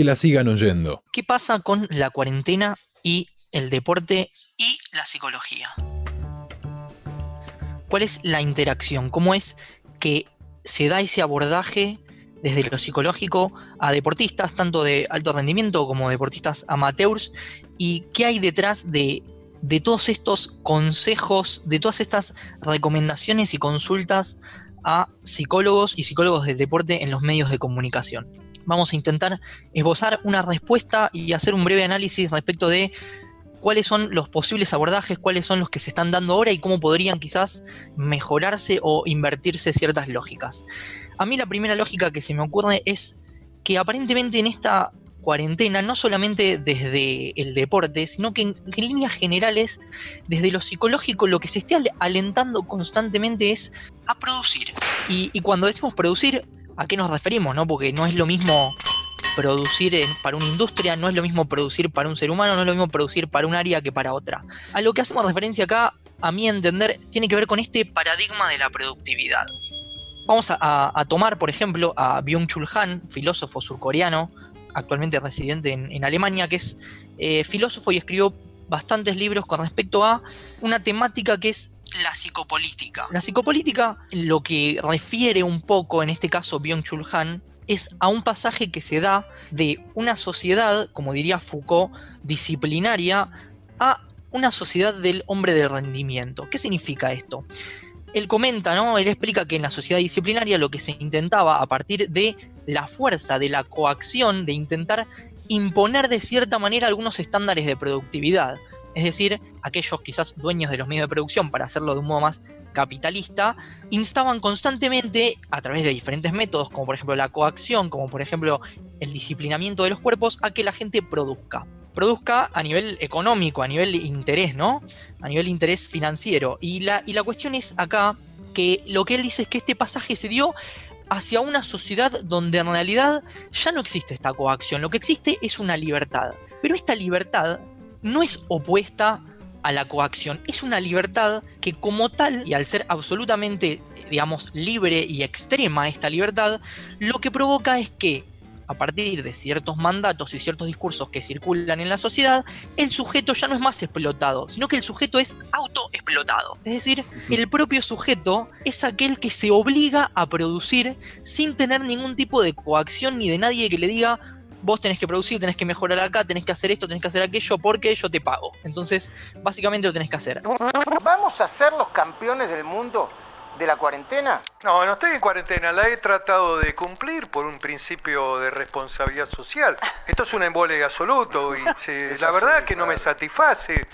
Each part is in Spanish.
Que la sigan oyendo. ¿Qué pasa con la cuarentena y el deporte y la psicología? ¿Cuál es la interacción? ¿Cómo es que se da ese abordaje desde lo psicológico a deportistas, tanto de alto rendimiento como deportistas amateurs? ¿Y qué hay detrás de, de todos estos consejos, de todas estas recomendaciones y consultas a psicólogos y psicólogos del deporte en los medios de comunicación? Vamos a intentar esbozar una respuesta y hacer un breve análisis respecto de cuáles son los posibles abordajes, cuáles son los que se están dando ahora y cómo podrían quizás mejorarse o invertirse ciertas lógicas. A mí la primera lógica que se me ocurre es que aparentemente en esta cuarentena, no solamente desde el deporte, sino que en, líneas generales, desde lo psicológico, lo que se esté alentando constantemente es a producir. Y, y cuando decimos producir, ¿a qué nos referimos? No? Porque no es lo mismo producir para una industria, no es lo mismo producir para un ser humano, no es lo mismo producir para un área que para otra. A lo que hacemos referencia acá, a mi entender, tiene que ver con este paradigma de la productividad. Vamos a, tomar, por ejemplo, a Byung-Chul Han, filósofo surcoreano, actualmente residente en, Alemania, que es eh, filósofo y escribió bastantes libros con respecto a una temática que es la psicopolítica. La psicopolítica lo que refiere un poco, en este caso Byung-Chul Han, es a un pasaje que se da de una sociedad, como diría Foucault, disciplinaria, a una sociedad del hombre del rendimiento. ¿Qué significa esto? Él comenta, ¿no? Él explica que en la sociedad disciplinaria lo que se intentaba a partir de la fuerza, de la coacción, de intentar imponer de cierta manera algunos estándares de productividad. Es decir, aquellos quizás dueños de los medios de producción, para hacerlo de un modo más capitalista, instaban constantemente, a través de diferentes métodos, como por ejemplo la coacción, como por ejemplo el disciplinamiento de los cuerpos, a que la gente produzca. Produzca a nivel económico, a nivel interés, ¿no? A nivel interés financiero. Y la, y la cuestión es acá que lo que él dice es que este pasaje se dio hacia una sociedad donde en realidad ya no existe esta coacción, lo que existe es una libertad. Pero esta libertad no es opuesta a la coacción, es una libertad que como tal, y al ser absolutamente, digamos, libre y extrema esta libertad, lo que provoca es que a partir de ciertos mandatos y ciertos discursos que circulan en la sociedad, el sujeto ya no es más explotado, sino que el sujeto es autoexplotado. Es decir, el propio sujeto es aquel que se obliga a producir sin tener ningún tipo de coacción ni de nadie que le diga, vos tenés que producir, tenés que mejorar acá, tenés que hacer esto, tenés que hacer aquello, porque yo te pago. Entonces, básicamente lo tenés que hacer. ¿Vamos a ser los campeones del mundo de la cuarentena? No, no estoy en cuarentena, la he tratado de cumplir por un principio de responsabilidad social. Esto es un embole absoluto y la verdad que no me satisface.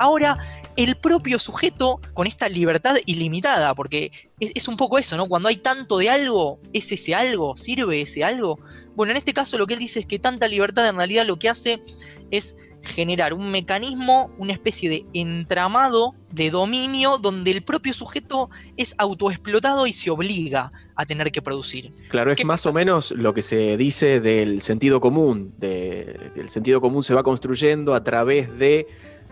Ahora, el propio sujeto con esta libertad ilimitada, porque es, es, un poco eso, ¿no? Cuando hay tanto de algo, ¿es ese algo? ¿Sirve ese algo? Bueno, en este caso lo que él dice es que tanta libertad en realidad lo que hace es generar un mecanismo, una especie de entramado de dominio donde el propio sujeto es autoexplotado y se obliga a tener que producir. Claro, es más o menos lo que se dice del sentido común. el sentido común se va construyendo a través de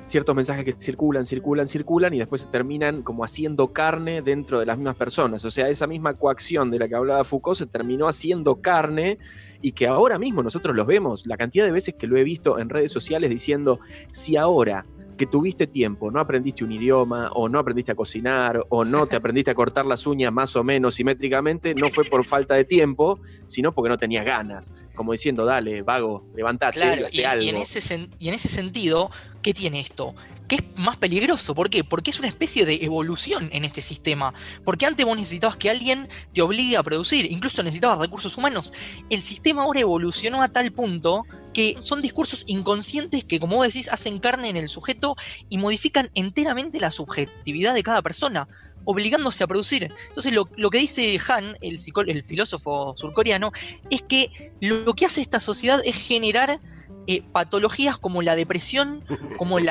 ciertos mensajes que circulan, circulan, circulan y después se terminan como haciendo carne dentro de las mismas personas. O sea, esa misma coacción de la que hablaba Foucault se terminó haciendo carne y que ahora mismo nosotros los vemos, la cantidad de veces que lo he visto en redes sociales diciendo, si ahora que tuviste tiempo, no aprendiste un idioma, o no aprendiste a cocinar, o no te aprendiste a cortar las uñas más o menos simétricamente, no fue por falta de tiempo, sino porque no tenías ganas. Como diciendo, dale, vago, levantate, claro, y, algo. en ese, y en ese sentido, ¿qué tiene esto? que es más peligroso. ¿Por qué? Porque es una especie de evolución en este sistema. Porque antes vos necesitabas que alguien te obligue a producir, incluso necesitabas recursos humanos. El sistema ahora evolucionó a tal punto que son discursos inconscientes que, como vos decís, hacen carne en el sujeto y modifican enteramente la subjetividad de cada persona obligándose a producir. Entonces lo, que dice Han, el filósofo surcoreano, es que lo que hace esta sociedad es generar eh, patologías como la depresión, como el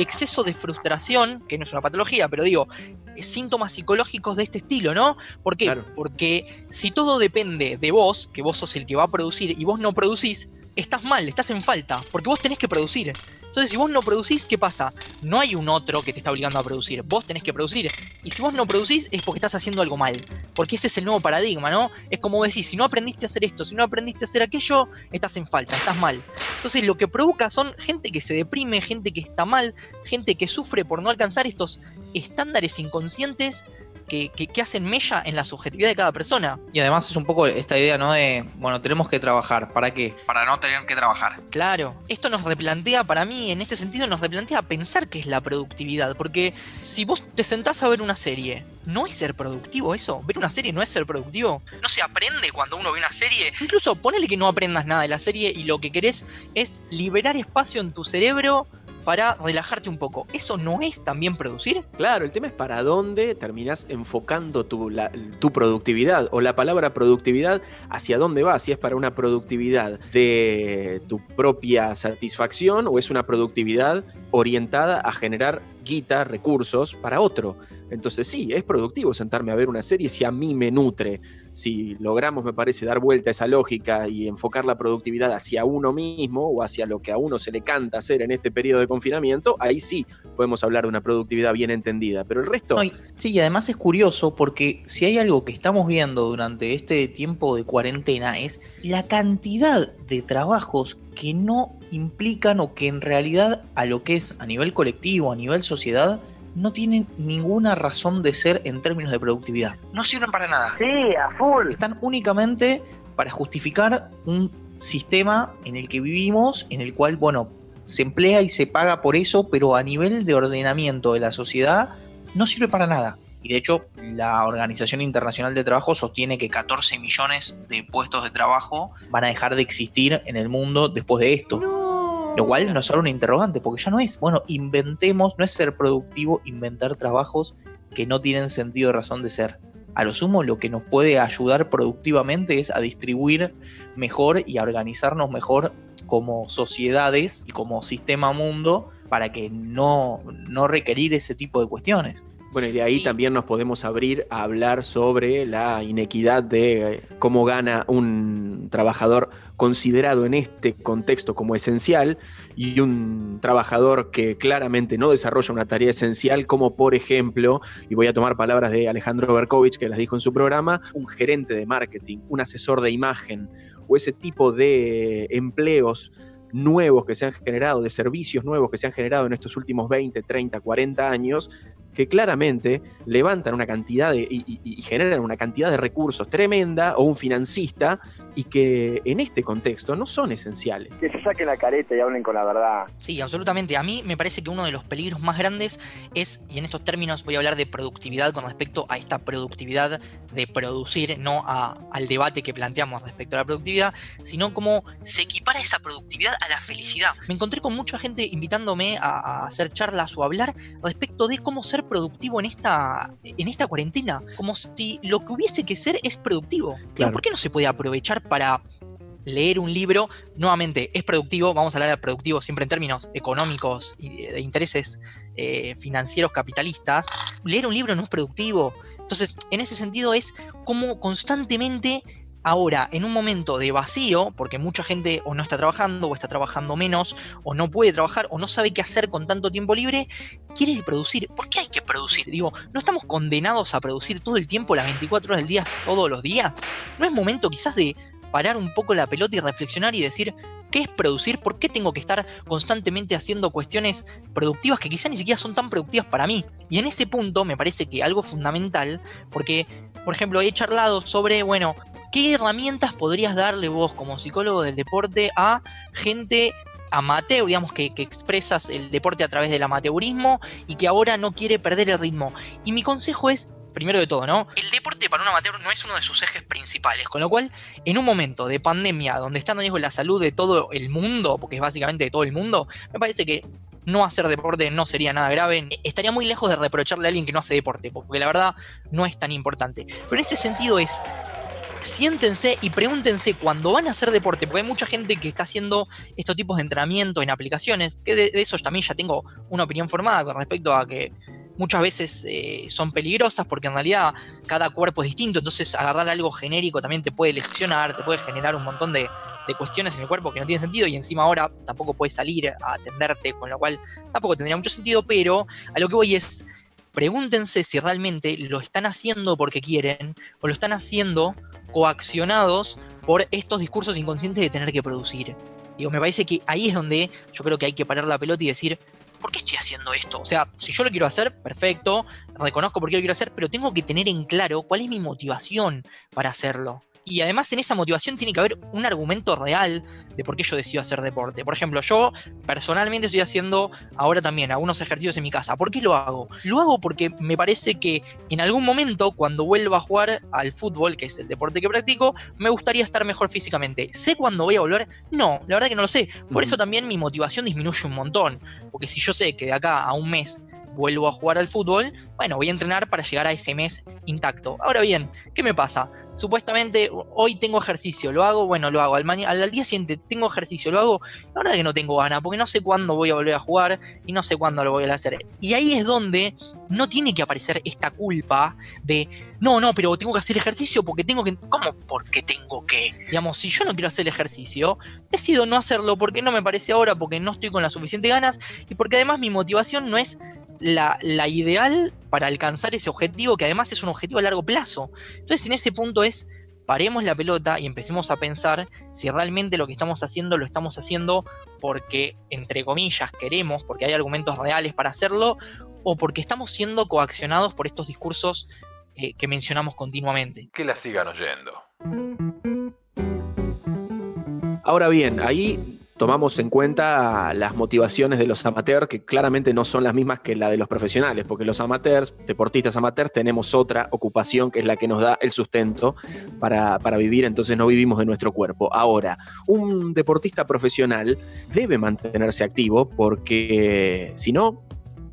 exceso de frustración, que no es una patología, pero digo, eh, síntomas psicológicos de este estilo, ¿no? ¿Por qué? Porque si todo depende de vos, que vos sos el que va a producir y vos no producís, estás mal, estás en falta, porque vos tenés que producir. Entonces, si vos no producís, ¿qué pasa? No hay un otro que te está obligando a producir, vos tenés que producir. Y si vos no producís es porque estás haciendo algo mal. Porque ese es el nuevo paradigma, ¿no? Es como decir, si no aprendiste a hacer esto, si no aprendiste a hacer aquello, estás en falta, estás mal. Entonces lo que provoca son gente que se deprime, gente que está mal, gente que sufre por no alcanzar estos estándares inconscientes que, hacen mella en la subjetividad de cada persona. Y además es un poco esta idea, ¿no? De, bueno, tenemos que trabajar. ¿Para qué? Para no tener que trabajar. Claro. Esto nos replantea, para mí, en este sentido, nos replantea pensar qué es la productividad. Porque si vos te sentás a ver una serie, ¿no es ser productivo eso? ¿Ver una serie no es ser productivo? ¿No se aprende cuando uno ve una serie? Incluso ponele que no aprendas nada de la serie y lo que querés es liberar espacio en tu cerebro para relajarte un poco. ¿Eso no es también producir? Claro, el tema es para dónde terminas enfocando tu, tu productividad o la palabra productividad hacia dónde va, si es para una productividad de tu propia satisfacción o es una productividad orientada a generar guita, recursos para otro. Entonces sí, es productivo sentarme a ver una serie si a mí me nutre. Si logramos, me parece, dar vuelta a esa lógica y enfocar la productividad hacia uno mismo o hacia lo que a uno se le canta hacer en este periodo de confinamiento, ahí sí podemos hablar de una productividad bien entendida. Pero el resto... sí, y además es curioso porque si hay algo que estamos viendo durante este tiempo de cuarentena es la cantidad de trabajos que no implican o que en realidad a lo que es a nivel colectivo, a nivel sociedad, no tienen ninguna razón de ser en términos de productividad. No sirven para nada. Sí, a full. Están únicamente para justificar un sistema en el que vivimos, en el cual, bueno, se emplea y se paga por eso, pero a nivel de ordenamiento de la sociedad no sirve para nada. Y de hecho, la Organización Internacional de Trabajo sostiene que 14 millones de puestos de trabajo van a dejar de existir en el mundo después de esto. Lo cual nos abre un interrogante, porque ya no es, bueno, inventemos, no es ser productivo inventar trabajos que no tienen sentido de razón de ser. A lo sumo, lo que nos puede ayudar productivamente es a distribuir mejor y a organizarnos mejor como sociedades y como sistema mundo para que no, no requerir ese tipo de cuestiones. Bueno, y de ahí también nos podemos abrir a hablar sobre la inequidad de eh, cómo gana un trabajador considerado en este contexto como esencial y un trabajador que claramente no desarrolla una tarea esencial, como por ejemplo, y voy a tomar palabras de Alejandro Berkovich que las dijo en su programa, un gerente de marketing, un asesor de imagen o ese tipo de empleos nuevos que se han generado, de servicios nuevos que se han generado en estos últimos 20, 30, 40 años, que claramente levantan una cantidad de, y, generan una cantidad de recursos tremenda o un financista y que en este contexto no son esenciales. Que se saquen la careta y hablen con la verdad. Sí, absolutamente. A mí me parece que uno de los peligros más grandes es, y en estos términos voy a hablar de productividad con respecto a esta productividad de producir, no al debate que planteamos respecto a la productividad, sino cómo se equipara esa productividad a la felicidad. Me encontré con mucha gente invitándome a, a hacer charlas o hablar respecto de cómo ser productivo en esta, en esta cuarentena. Como si lo que hubiese que ser es productivo. ¿Por qué no se puede aprovechar para leer un libro? Nuevamente, es productivo, vamos a hablar de productivo siempre en términos económicos y de intereses eh, financieros capitalistas. Leer un libro no es productivo. Entonces, en ese sentido es como constantemente Ahora, en un momento de vacío, porque mucha gente o no está trabajando, o está trabajando menos, o no puede trabajar, o no sabe qué hacer con tanto tiempo libre, quiere producir. ¿Por qué hay que producir? Digo, ¿no estamos condenados a producir todo el tiempo, las 24 horas del día, todos los días? ¿No es momento quizás de parar un poco la pelota y reflexionar y decir, ¿qué es producir? ¿Por qué tengo que estar constantemente haciendo cuestiones productivas que quizás ni siquiera son tan productivas para mí? Y en ese punto me parece que algo fundamental, porque, por ejemplo, he charlado sobre, bueno, ¿Qué herramientas podrías darle vos como psicólogo del deporte a gente amateur, digamos, que, expresas el deporte a través del amateurismo y que ahora no quiere perder el ritmo? Y mi consejo es, primero de todo, ¿no? El deporte para un amateur no es uno de sus ejes principales, con lo cual, en un momento de pandemia donde está en riesgo la salud de todo el mundo, porque es básicamente de todo el mundo, me parece que no hacer deporte no sería nada grave. Estaría muy lejos de reprocharle a alguien que no hace deporte, porque la verdad no es tan importante. Pero en ese sentido es, siéntense y pregúntense cuando van a hacer deporte, porque hay mucha gente que está haciendo estos tipos de entrenamiento en aplicaciones, que de, eso también ya tengo una opinión formada con respecto a que muchas veces eh, son peligrosas porque en realidad cada cuerpo es distinto, entonces agarrar algo genérico también te puede lesionar, te puede generar un montón de, de cuestiones en el cuerpo que no tienen sentido y encima ahora tampoco puedes salir a atenderte, con lo cual tampoco tendría mucho sentido, pero a lo que voy es pregúntense si realmente lo están haciendo porque quieren o lo están haciendo coaccionados por estos discursos inconscientes de tener que producir. Digo, me parece que ahí es donde yo creo que hay que parar la pelota y decir, ¿por qué estoy haciendo esto? O sea, si yo lo quiero hacer, perfecto, reconozco por qué lo quiero hacer, pero tengo que tener en claro cuál es mi motivación para hacerlo. Y además en esa motivación tiene que haber un argumento real de por qué yo decido hacer deporte. Por ejemplo, yo personalmente estoy haciendo ahora también algunos ejercicios en mi casa. ¿Por qué lo hago? Lo hago porque me parece que en algún momento, cuando vuelva a jugar al fútbol, que es el deporte que practico, me gustaría estar mejor físicamente. ¿Sé cuándo voy a volver? No, la verdad que no lo sé. Por eso también mi motivación disminuye un montón. Porque si yo sé que de acá a un mes vuelvo a jugar al fútbol, bueno, voy a entrenar para llegar a ese mes intacto. Ahora bien, ¿qué me pasa? Supuestamente hoy tengo ejercicio, lo hago, bueno, lo hago. Al, día siguiente tengo ejercicio, lo hago. La verdad que no tengo ganas, porque no sé cuándo voy a volver a jugar y no sé cuándo lo voy a hacer. Y ahí es donde no tiene que aparecer esta culpa de, no, no, pero tengo que hacer ejercicio porque tengo que... ¿Cómo? Porque tengo que. Digamos, si yo no quiero hacer el ejercicio, decido no hacerlo porque no me parece ahora, porque no estoy con las suficientes ganas y porque además mi motivación no es la, ideal para alcanzar ese objetivo, que además es un objetivo a largo plazo. Entonces, en ese punto es, paremos la pelota y empecemos a pensar si realmente lo que estamos haciendo lo estamos haciendo porque, entre comillas, queremos, porque hay argumentos reales para hacerlo, o porque estamos siendo coaccionados por estos discursos eh, que mencionamos continuamente. Que la sigan oyendo. Ahora bien, ahí tomamos en cuenta las motivaciones de los amateurs, que claramente no son las mismas que la de los profesionales, porque los amateurs, deportistas amateurs, tenemos otra ocupación que es la que nos da el sustento para, para vivir, entonces no vivimos de nuestro cuerpo. Ahora, un deportista profesional debe mantenerse activo porque si no,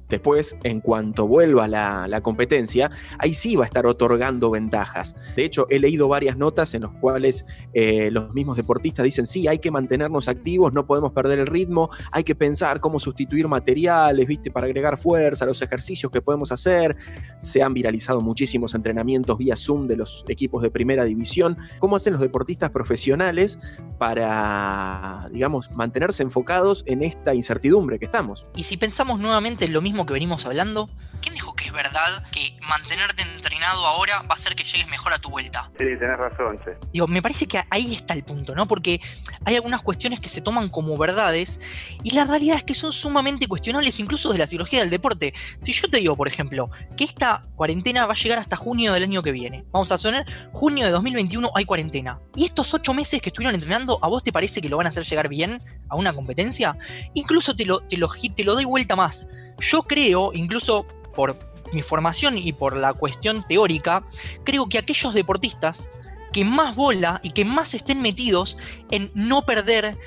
Después, en cuanto vuelva la, la, competencia, ahí sí va a estar otorgando ventajas. De hecho, he leído varias notas en las cuales eh, los mismos deportistas dicen, sí, hay que mantenernos activos, no podemos perder el ritmo, hay que pensar cómo sustituir materiales, ¿viste? Para agregar fuerza los ejercicios que podemos hacer. Se han viralizado muchísimos entrenamientos vía Zoom de los equipos de primera división. ¿Cómo hacen los deportistas profesionales para, digamos, mantenerse enfocados en esta incertidumbre que estamos? Y si pensamos nuevamente en lo mismo que venimos hablando? ¿Quién dijo que es verdad que mantenerte entrenado ahora va a hacer que llegues mejor a tu vuelta? Sí, tenés razón, sí. Digo, me parece que ahí está el punto, ¿no? Porque hay algunas cuestiones que se toman como verdades y la realidad es que son sumamente cuestionables incluso de la psicología del deporte. Si yo te digo, por ejemplo, que esta cuarentena va a llegar hasta junio del año que viene, vamos a sonar, junio de 2021 hay cuarentena. Y estos ocho meses que estuvieron entrenando, ¿a vos te parece que lo van a hacer llegar bien a una competencia? Incluso te lo, te lo, te lo doy vuelta más yo creo, incluso por mi formación y por la cuestión teórica, creo que aquellos deportistas que más bola y que más estén metidos en no perder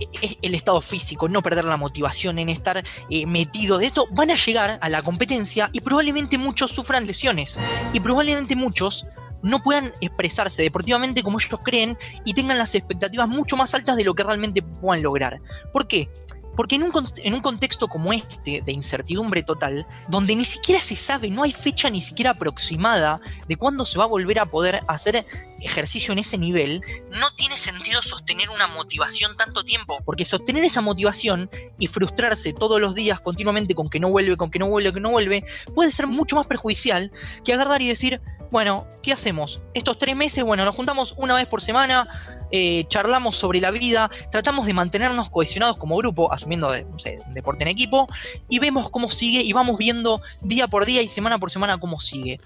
e, e, el estado físico, no perder la motivación, en estar eh, metido de esto, van a llegar a la competencia y probablemente muchos sufran lesiones. Y probablemente muchos no puedan expresarse deportivamente como ellos creen y tengan las expectativas mucho más altas de lo que realmente puedan lograr. ¿Por qué? Porque en un, en un contexto como este, de incertidumbre total, donde ni siquiera se sabe, no hay fecha ni siquiera aproximada de cuándo se va a volver a poder hacer ejercicio en ese nivel, no tiene sentido sostener una motivación tanto tiempo, porque sostener esa motivación y frustrarse todos los días continuamente con que no vuelve, con que no vuelve, que no vuelve, puede ser mucho más perjudicial que agarrar y decir, bueno, ¿qué hacemos? Estos tres meses, bueno, nos juntamos una vez por semana, eh, charlamos sobre la vida, tratamos de mantenernos cohesionados como grupo, asumiendo de, sé, deporte en equipo, y vemos cómo sigue y vamos viendo día por día y semana por semana cómo sigue.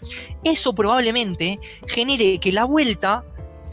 Eso probablemente genere que la vuelta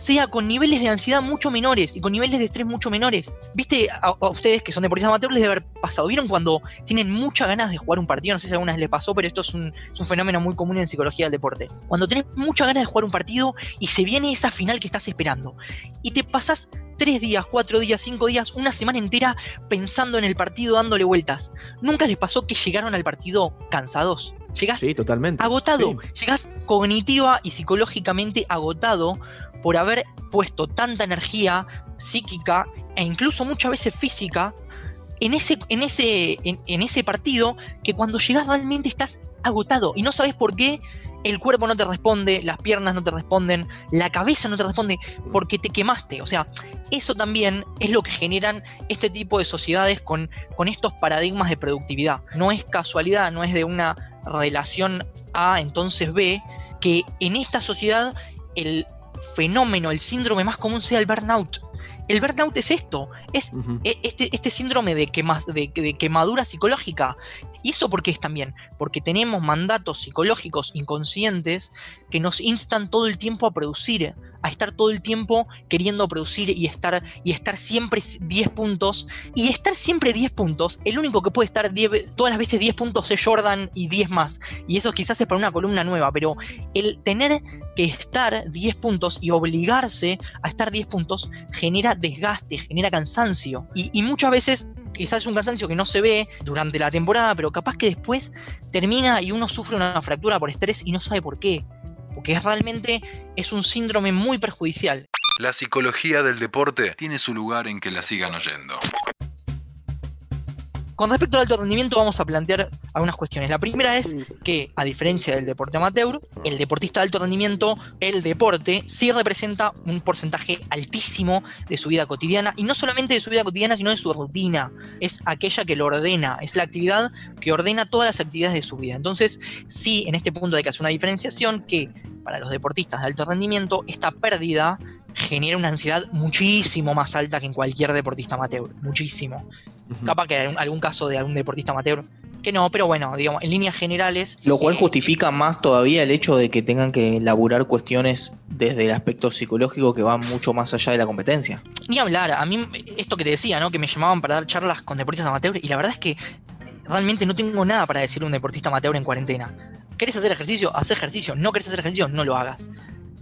sea con niveles de ansiedad mucho menores y con niveles de estrés mucho menores. Viste, a, ustedes que son deportistas amateurs les debe haber pasado. ¿Vieron cuando tienen muchas ganas de jugar un partido? No sé si alguna vez les pasó, pero esto es un, es un fenómeno muy común en psicología del deporte. Cuando tenés muchas ganas de jugar un partido y se viene esa final que estás esperando y te pasas tres días, cuatro días, cinco días, una semana entera pensando en el partido, dándole vueltas. ¿Nunca les pasó que llegaron al partido cansados? Llegás sí, totalmente. agotado, llegás cognitiva y psicológicamente agotado por haber puesto tanta energía psíquica e incluso muchas veces física en ese, en ese, en, ese partido que cuando llegas realmente estás agotado y no sabes por qué el cuerpo no te responde, las piernas no te responden, la cabeza no te responde porque te quemaste. O sea, eso también es lo que generan este tipo de sociedades con, con estos paradigmas de productividad. No es casualidad, no es de una relación A, entonces B, que en esta sociedad el fenómeno, el síndrome más común sea el burnout. El burnout es esto, es e- este, este síndrome de, quema- de- de quemadura psicológica. ¿Y eso por qué es también? Porque tenemos mandatos psicológicos inconscientes que nos instan todo el tiempo a producir, a estar todo el tiempo queriendo producir y estar, y estar siempre 10 puntos. Y estar siempre 10 puntos, el único que puede estar 10 ve- todas las veces 10 puntos es Jordan y 10 más. Y eso quizás es para una columna nueva, pero el tener que estar 10 puntos y obligarse a estar 10 puntos genera desgaste, genera cansancio. Y, muchas veces quizás es un cansancio que no se ve durante la temporada, pero capaz que después termina y uno sufre una fractura por estrés y no sabe por qué. Porque realmente es un síndrome muy perjudicial. La psicología del deporte tiene su lugar en que la sigan oyendo. Con respecto al alto rendimiento vamos a plantear algunas cuestiones. La primera es que, a diferencia del deporte amateur, el deportista de alto rendimiento, el deporte, sí representa un porcentaje altísimo de su vida cotidiana, y no solamente de su vida cotidiana, sino de su rutina. Es aquella que lo ordena, es la actividad que ordena todas las actividades de su vida. Entonces, sí, en este punto hay que hacer una diferenciación que para los deportistas de alto rendimiento, esta pérdida genera una ansiedad muchísimo más alta que en cualquier deportista amateur, muchísimo. Capaz que hay algún, caso de algún deportista amateur que no, pero bueno, digamos, en líneas generales. Lo cual eh, justifica más todavía el hecho de que tengan que elaborar cuestiones desde el aspecto psicológico que van mucho más allá de la competencia. Ni hablar, a mí esto que te decía, ¿no? Que me llamaban para dar charlas con deportistas amateur y la verdad es que realmente no tengo nada para decirle a un deportista amateur en cuarentena. ¿Querés hacer ejercicio? Haz ejercicio. ¿No querés hacer ejercicio? No lo hagas.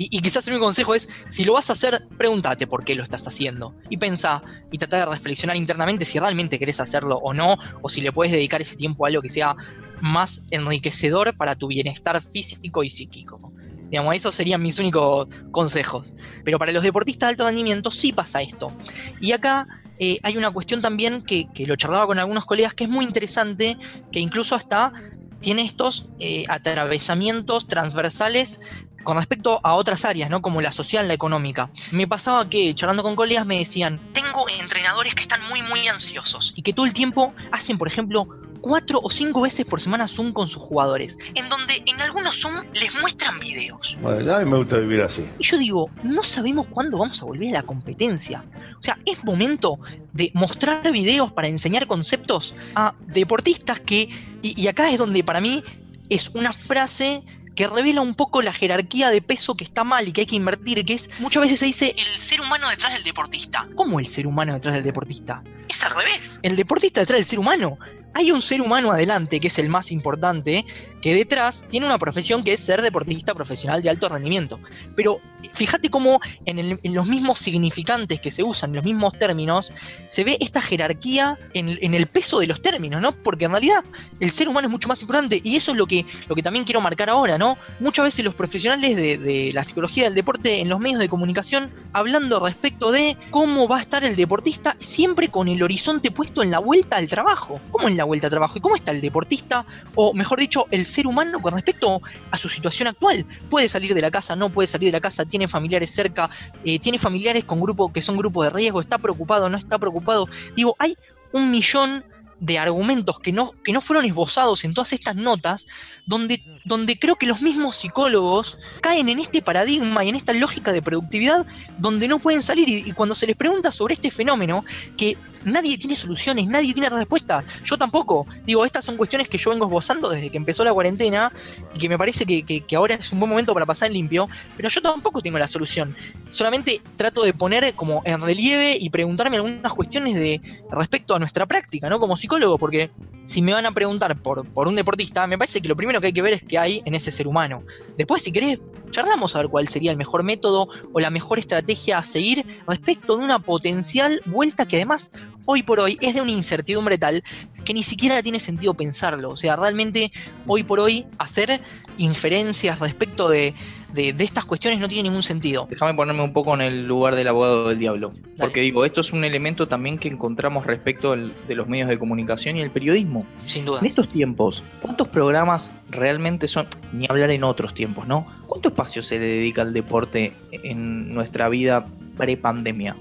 Y, quizás mi consejo es, si lo vas a hacer, pregúntate por qué lo estás haciendo. Y pensá y trata de reflexionar internamente si realmente querés hacerlo o no, o si le puedes dedicar ese tiempo a algo que sea más enriquecedor para tu bienestar físico y psíquico. Digamos, esos serían mis únicos consejos. Pero para los deportistas de alto rendimiento sí pasa esto. Y acá eh, hay una cuestión también que, que lo charlaba con algunos colegas que es muy interesante, que incluso hasta tiene estos eh, atravesamientos transversales con respecto a otras áreas, ¿no? Como la social, la económica. Me pasaba que charlando con colegas me decían, tengo entrenadores que están muy, muy ansiosos y que todo el tiempo hacen, por ejemplo, cuatro o cinco veces por semana Zoom con sus jugadores, en donde en algunos Zoom les muestran videos. Bueno, a mí me gusta vivir así. Y yo digo, no sabemos cuándo vamos a volver a la competencia. O sea, es momento de mostrar videos para enseñar conceptos a deportistas que, y, y acá es donde para mí es una frase que revela un poco la jerarquía de peso que está mal y que hay que invertir, que es, muchas veces se dice el ser humano detrás del deportista. ¿Cómo el ser humano detrás del deportista? Es al revés. El deportista detrás del ser humano. Hay un ser humano adelante, que es el más importante, que detrás tiene una profesión que es ser deportista profesional de alto rendimiento. Pero fíjate cómo en, el- en los mismos significantes que se usan, en los mismos términos, se ve esta jerarquía en, el peso de los términos, ¿no? Porque en realidad el ser humano es mucho más importante y eso es lo que, lo que también quiero marcar ahora, ¿no? Muchas veces los profesionales de, de la psicología del deporte en los medios de comunicación hablando respecto de cómo va a estar el deportista siempre con el horizonte puesto en la vuelta al trabajo. ¿Cómo en la vuelta al trabajo? ¿Y cómo está el deportista? O mejor dicho, el ser humano con respecto a su situación actual. Puede salir de la casa, no puede salir de la casa, tiene familiares cerca, eh, tiene familiares con grupo que son grupos de riesgo, está preocupado, no está preocupado. Digo, hay un millón de argumentos que no, que no fueron esbozados en todas estas notas, donde, donde creo que los mismos psicólogos caen en este paradigma y en esta lógica de productividad donde no pueden salir y, cuando se les pregunta sobre este fenómeno, que nadie tiene soluciones, nadie tiene respuesta, yo tampoco. Digo, estas son cuestiones que yo vengo esbozando desde que empezó la cuarentena y que me parece que, que- ahora es un buen momento para pasar limpio, pero yo tampoco tengo la solución. Solamente trato de poner como en relieve y preguntarme algunas cuestiones de respecto a nuestra práctica, ¿no? Como psicólogo, porque si me van a preguntar por, por un deportista, me parece que lo primero que hay que ver es qué hay en ese ser humano. Después, si querés, charlamos a ver cuál sería el mejor método o la mejor estrategia a seguir respecto de una potencial vuelta que además hoy por hoy es de una incertidumbre tal que ni siquiera tiene sentido pensarlo. O sea, realmente hoy por hoy hacer inferencias respecto de, de- de estas cuestiones no tiene ningún sentido. Déjame ponerme un poco en el lugar del abogado del diablo. Porque digo, esto es un elemento también que encontramos respecto de los medios de comunicación y el periodismo. Sin duda. En estos tiempos, ¿cuántos programas realmente son, ni hablar en otros tiempos, ¿no? ¿Cuánto espacio se le dedica al deporte en nuestra vida pre-pandemia?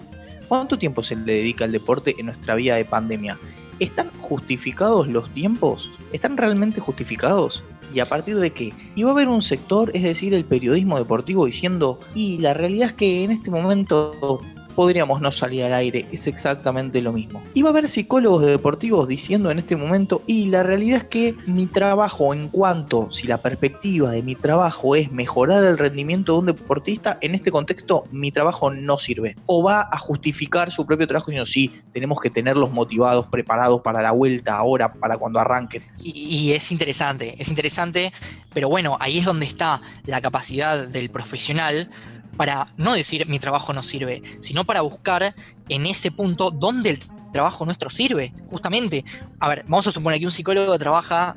¿Cuánto tiempo se le dedica al deporte en nuestra vida de pandemia? ¿están justificados los tiempos? ¿Están realmente justificados? ¿Y a partir de qué? Y va a haber un sector, es decir, el periodismo deportivo diciendo, y la realidad es que en este momento podríamos no salir al aire, es exactamente lo mismo. Y va a haber psicólogos deportivos diciendo en este momento, y la realidad es que mi trabajo en cuanto, si la perspectiva de mi trabajo es mejorar el rendimiento de un deportista, en este contexto mi trabajo no sirve. O va a justificar su propio trabajo diciendo, sí, tenemos que tenerlos motivados, preparados para la vuelta ahora, para cuando arranquen. Y, y es interesante, es interesante, pero bueno, ahí es donde está la capacidad del profesional para no decir mi trabajo no sirve, sino para buscar en ese punto dónde el trabajo nuestro sirve. Justamente, a ver, vamos a suponer que un psicólogo trabaja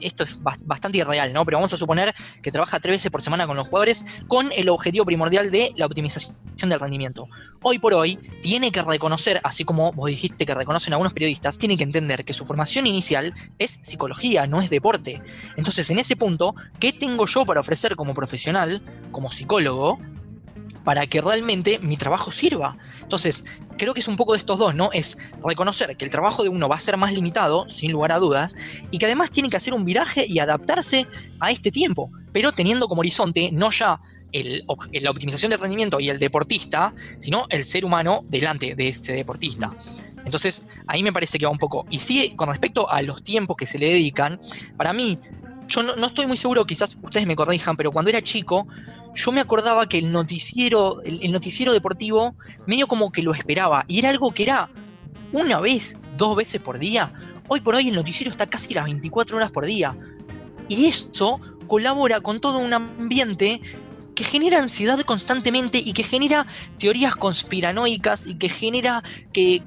esto es bastante irreal, ¿no? Pero vamos a suponer que trabaja tres veces por semana con los jugadores con el objetivo primordial de la optimización del rendimiento. Hoy por hoy, tiene que reconocer, así como vos dijiste que reconocen algunos periodistas, tiene que entender que su formación inicial es psicología, no es deporte. Entonces, en ese punto, ¿qué tengo yo para ofrecer como profesional, como psicólogo, para que realmente mi trabajo sirva. Entonces, creo que es un poco de estos dos, ¿no? Es reconocer que el trabajo de uno va a ser más limitado, sin lugar a dudas, y que además tiene que hacer un viraje y adaptarse a este tiempo, pero teniendo como horizonte no ya la optimización del rendimiento y el deportista, sino el ser humano delante de ese deportista. Entonces, ahí me parece que va un poco. Y sí, con respecto a los tiempos que se le dedican, para mí, yo no, estoy muy seguro, quizás ustedes me corrijan, pero cuando era chico, yo me acordaba que el noticiero, el, noticiero deportivo, medio como que lo esperaba. Y era algo que era una vez, dos veces por día. Hoy por hoy el noticiero está casi las 24 horas por día. Y eso colabora con todo un ambiente que genera ansiedad constantemente y que genera teorías conspiranoicas y que genera que,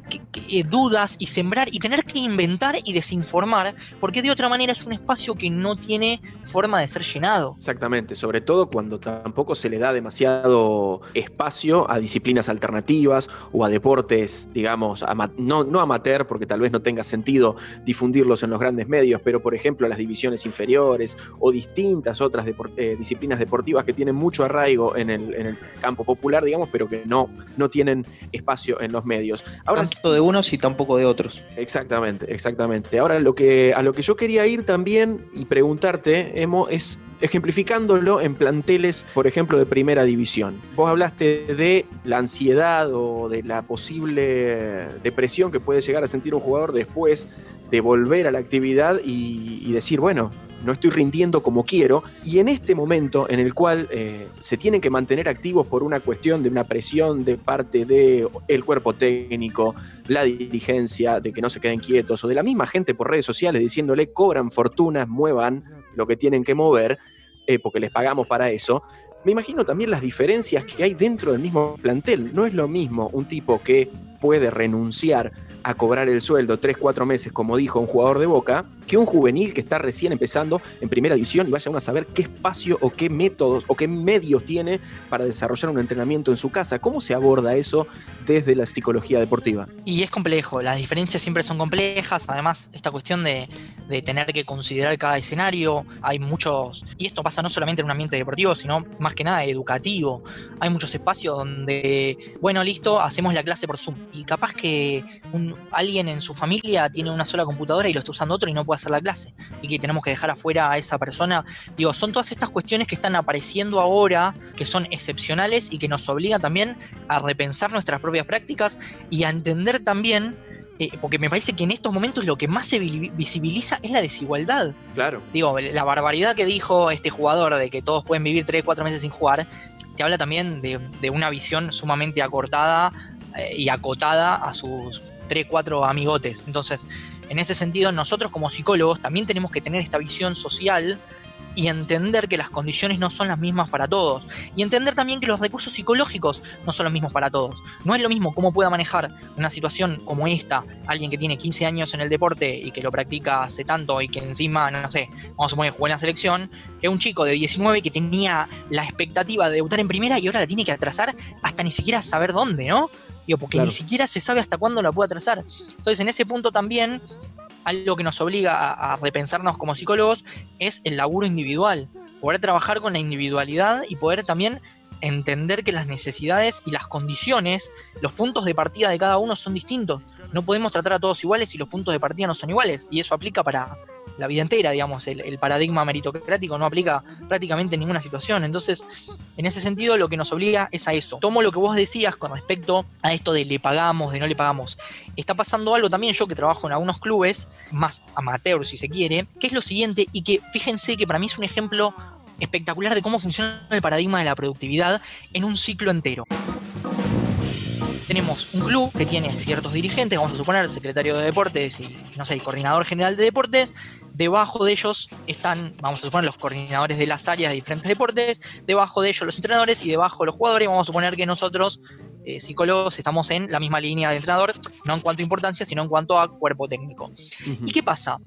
eh, dudas y sembrar y tener que inventar y desinformar, porque de otra manera es un espacio que no tiene forma de ser llenado. Exactamente, sobre todo cuando tampoco se le da demasiado espacio a disciplinas alternativas o a deportes, digamos, no, no amateur, porque tal vez no tenga sentido difundirlos en los grandes medios, pero por ejemplo las divisiones inferiores o distintas otras eh, disciplinas deportivas que tienen mucho arraigo en el, campo popular, digamos, pero que no, no tienen espacio en los medios. Ahora, Tanto de y tampoco de otros. Exactamente, exactamente. Ahora lo que, a lo que yo quería ir también y preguntarte, Emo, es ejemplificándolo en planteles, por ejemplo, de primera división. Vos hablaste de la ansiedad o de la posible depresión que puede llegar a sentir un jugador después de volver a la actividad y, y decir, bueno, no estoy rindiendo como quiero, y en este momento en el cual eh, se tienen que mantener activos por una cuestión de una presión de parte del el cuerpo técnico, la dirigencia, de que no se queden quietos, o de la misma gente por redes sociales diciéndole cobran fortunas, muevan lo que tienen que mover, eh, porque les pagamos para eso, me imagino también las diferencias que hay dentro del mismo plantel. No es lo mismo un tipo que puede renunciar a cobrar el sueldo 3, 4 meses, como dijo un jugador de Boca, que un juvenil que está recién empezando en primera división y vaya a saber qué espacio o qué métodos o qué medios tiene para desarrollar un entrenamiento en su casa. ¿Cómo se aborda eso desde la psicología deportiva? Y es complejo, las diferencias siempre son complejas, además esta cuestión de, tener que considerar cada escenario, hay muchos, y esto pasa no solamente en un ambiente deportivo, sino más que nada educativo, hay muchos espacios donde, bueno, listo, hacemos la clase por Zoom, y capaz que alguien en su familia tiene una sola computadora y lo está usando otro y no puede hacer la clase y que tenemos que dejar afuera a esa persona. Digo, son todas estas cuestiones que están apareciendo ahora, que son excepcionales y que nos obligan también a repensar nuestras propias prácticas y a entender también eh, porque me parece que en estos momentos lo que más se visibiliza es la desigualdad. Claro. Digo, la barbaridad que dijo este jugador de que todos pueden vivir 3, 4 meses sin jugar, te habla también de, de una visión sumamente acortada eh, y acotada a sus 3, 4 amigotes. Entonces, en ese sentido, nosotros como psicólogos también tenemos que tener esta visión social y entender que las condiciones no son las mismas para todos. Y entender también que los recursos psicológicos no son los mismos para todos. No es lo mismo cómo pueda manejar una situación como esta alguien que tiene 15 años en el deporte y que lo practica hace tanto y que encima, no, sé, vamos a suponer, jugó en la selección, que un chico de 19 que tenía la expectativa de debutar en primera y ahora la tiene que atrasar hasta ni siquiera saber dónde, ¿no? Porque ni siquiera se sabe hasta cuándo la puede atrasar. Entonces, en ese punto también, algo que nos obliga a, repensarnos como psicólogos es el laburo individual. Poder trabajar con la individualidad y poder también entender que las necesidades y las condiciones, los puntos de partida de cada uno son distintos. no podemos tratar a todos iguales si los puntos de partida no son iguales. Y eso aplica para la vida entera, digamos. El, paradigma meritocrático no aplica prácticamente en ninguna situación. Entonces, en ese sentido, lo que nos obliga es a eso. Tomo lo que vos decías con respecto a esto de le pagamos, de no le pagamos. Está pasando algo también, yo que trabajo en algunos clubes, más amateur si se quiere, que es lo siguiente, y que fíjense que para mí es un ejemplo espectacular de cómo funciona el paradigma de la productividad en un ciclo entero tenemos un club que tiene ciertos dirigentes, vamos a suponer secretario de deportes y, no sé, el coordinador general de deportes. Debajo de ellos están, vamos a suponer, los coordinadores de las áreas de diferentes deportes. Debajo de ellos los entrenadores y debajo los jugadores. Vamos a suponer que nosotros, eh, psicólogos, estamos en la misma línea de entrenador, no en cuanto a importancia, sino en cuanto a cuerpo técnico. ¿Y qué pasa?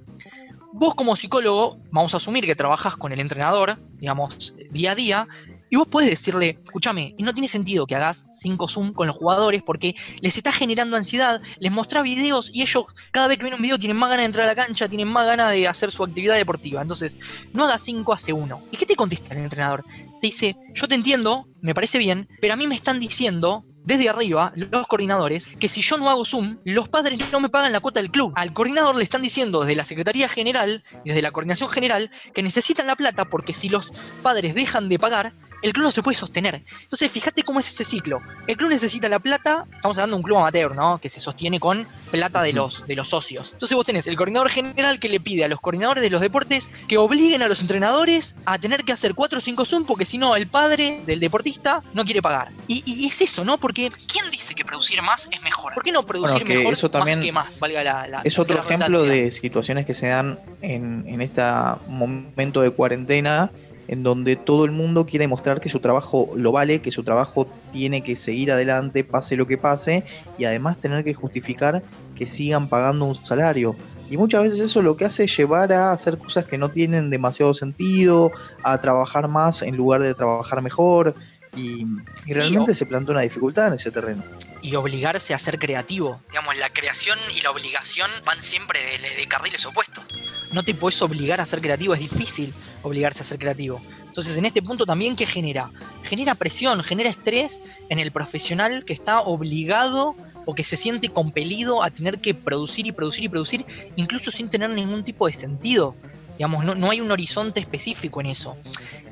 Vos como psicólogo, vamos a asumir que trabajas con el entrenador, digamos, día a día, y vos puedes decirle, escúchame, y no tiene sentido que hagas 5 Zoom con los jugadores porque les está generando ansiedad, les mostrás videos y ellos cada vez que ven un video tienen más ganas de entrar a la cancha, tienen más ganas de hacer su actividad deportiva. Entonces, no hagas 5, hace 1. ¿Y qué te contesta el entrenador? Te dice, yo te entiendo, me parece bien, pero a mí me están diciendo desde arriba, los coordinadores, que si yo no hago Zoom, los padres no me pagan la cuota del club. Al coordinador le están diciendo desde la Secretaría General y desde la Coordinación General que necesitan la plata porque si los padres dejan de pagar, el club no se puede sostener. Entonces, fíjate cómo es ese ciclo. El club necesita la plata, estamos hablando de un club amateur, ¿no? Que se sostiene con plata de los, de los socios. Entonces vos tenés el coordinador general que le pide a los coordinadores de los deportes que obliguen a los entrenadores a tener que hacer 4 o 5 Zoom porque si no, el padre del deportista no quiere pagar. Y, es eso, ¿no? Porque ¿quién dice que producir más es mejor? ¿Por qué no producir mejor eso también más que más? Valga la, es otro ejemplo de situaciones que se dan en, en este momento de cuarentena en donde todo el mundo quiere mostrar que su trabajo lo vale, que su trabajo tiene que seguir adelante, pase lo que pase, y además tener que justificar que sigan pagando un salario. Y muchas veces eso lo que hace es llevar a hacer cosas que no tienen demasiado sentido, a trabajar más en lugar de trabajar mejor, y, realmente se plantea una dificultad en ese terreno. Y obligarse a ser creativo. Digamos, la creación y la obligación van siempre de, de carriles opuestos. No te puedes obligar a ser creativo, es difícil obligarse a ser creativo. Entonces, en este punto también, ¿qué genera? Genera presión, genera estrés en el profesional que está obligado o que se siente compelido a tener que producir y producir y producir, incluso sin tener ningún tipo de sentido. Digamos, no, hay un horizonte específico en eso.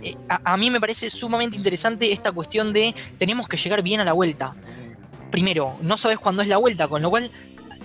Eh, a, mí me parece sumamente interesante esta cuestión de tenemos que llegar bien a la vuelta. Primero, no sabes cuándo es la vuelta, con lo cual,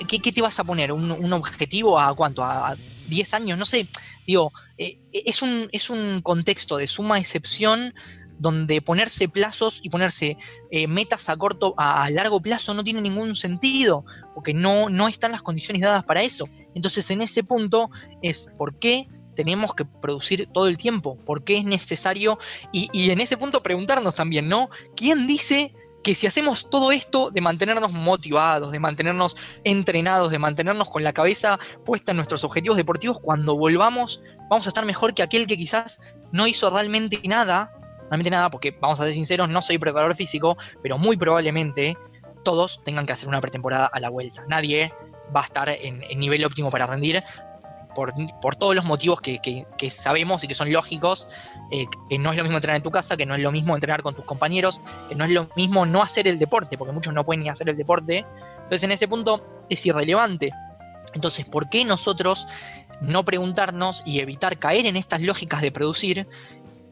¿qué, te vas a poner? ¿Un, objetivo a cuánto? ¿A 10 años? No sé. Digo, eh, es, un, es un contexto de suma excepción donde ponerse plazos y ponerse eh, metas a corto, a, largo plazo no tiene ningún sentido, porque no, no están las condiciones dadas para eso. Entonces, en ese punto es por qué tenemos que producir todo el tiempo, por qué es necesario, y, y en ese punto preguntarnos también, ¿no? ¿Quién dice que si hacemos todo esto de mantenernos motivados, de mantenernos entrenados, de mantenernos con la cabeza puesta en nuestros objetivos deportivos, cuando volvamos vamos a estar mejor que aquel que quizás no hizo realmente nada, realmente nada, porque vamos a ser sinceros, no soy preparador físico, pero muy probablemente todos tengan que hacer una pretemporada a la vuelta. Nadie va a estar en, nivel óptimo para rendir por, todos los motivos que, sabemos y que son lógicos, eh, que no es lo mismo entrenar en tu casa, que no es lo mismo entrenar con tus compañeros, que no es lo mismo no hacer el deporte, porque muchos no pueden ni hacer el deporte. Entonces en ese punto es irrelevante. Entonces, ¿por qué nosotros no preguntarnos y evitar caer en estas lógicas de producir?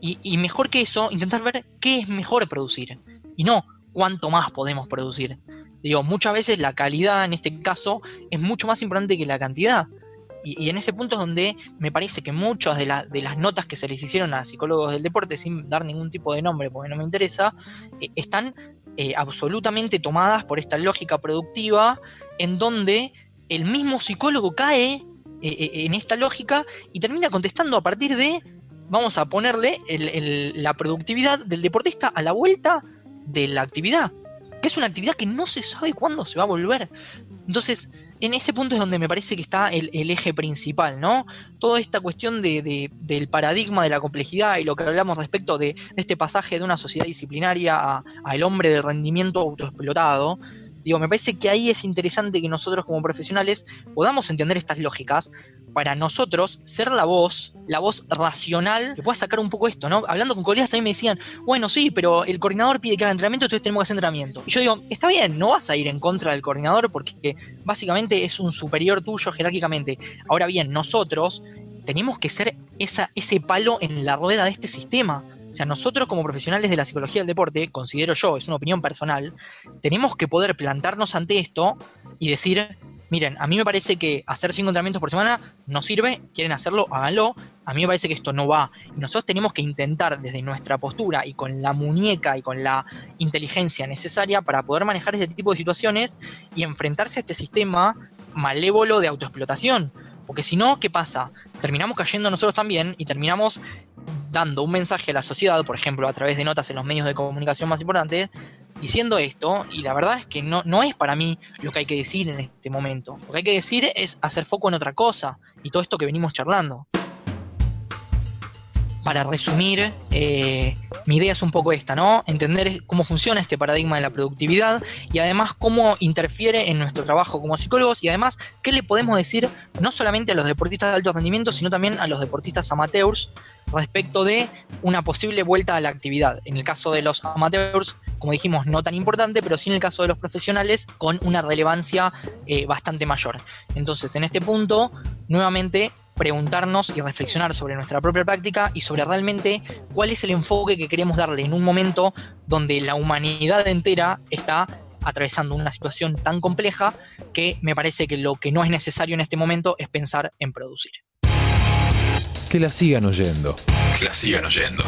Y, y mejor que eso, intentar ver qué es mejor producir. Y no cuánto más podemos producir. Digo, muchas veces la calidad en este caso es mucho más importante que la cantidad. Y, en ese punto es donde me parece que muchas de, las notas que se les hicieron a psicólogos del deporte, sin dar ningún tipo de nombre porque no me interesa, eh, están eh, absolutamente tomadas por esta lógica productiva en donde el mismo psicólogo cae eh, en esta lógica y termina contestando a partir de, vamos a ponerle la productividad del deportista a la vuelta de la actividad, que es una actividad que no se sabe cuándo se va a volver. Entonces, en ese punto es donde me parece que está el, eje principal, ¿no? Toda esta cuestión de, del paradigma de la complejidad y lo que hablamos respecto de, este pasaje de una sociedad disciplinaria al hombre del rendimiento autoexplotado, Digo, me parece que ahí es interesante que nosotros como profesionales podamos entender estas lógicas para nosotros ser la voz, la voz racional que pueda sacar un poco esto, ¿no? Hablando con colegas también me decían, bueno, sí, pero el coordinador pide que haga entrenamiento, entonces tenemos que hacer entrenamiento. Y yo digo, está bien, no vas a ir en contra del coordinador porque básicamente es un superior tuyo jerárquicamente. Ahora bien, nosotros tenemos que ser esa, ese palo en la rueda de este sistema. O sea, nosotros como profesionales de la psicología del deporte, considero yo, es una opinión personal, tenemos que poder plantarnos ante esto y decir, miren, a mí me parece que hacer cinco entrenamientos por semana no sirve, quieren hacerlo, háganlo, a mí me parece que esto no va. Y nosotros tenemos que intentar desde nuestra postura y con la muñeca y con la inteligencia necesaria para poder manejar este tipo de situaciones y enfrentarse a este sistema malévolo de autoexplotación. Porque si no, ¿qué pasa? Terminamos cayendo nosotros también y terminamos dando un mensaje a la sociedad, por ejemplo, a través de notas en los medios de comunicación más importantes, diciendo esto, y la verdad es que no, no es para mí lo que hay que decir en este momento. Lo que hay que decir es hacer foco en otra cosa, y todo esto que venimos charlando. Para resumir, eh, mi idea es un poco esta, ¿no? Entender cómo funciona este paradigma de la productividad y además cómo interfiere en nuestro trabajo como psicólogos y además qué le podemos decir no solamente a los deportistas de alto rendimiento, sino también a los deportistas amateurs respecto de una posible vuelta a la actividad. En el caso de los amateurs, como dijimos, no tan importante, pero sí en el caso de los profesionales con una relevancia eh, bastante mayor. Entonces, en este punto, nuevamente preguntarnos y reflexionar sobre nuestra propia práctica y sobre realmente cuál es el enfoque que queremos darle en un momento donde la humanidad entera está atravesando una situación tan compleja que me parece que lo que no es necesario en este momento es pensar en producir. Que la sigan oyendo. Que la sigan oyendo.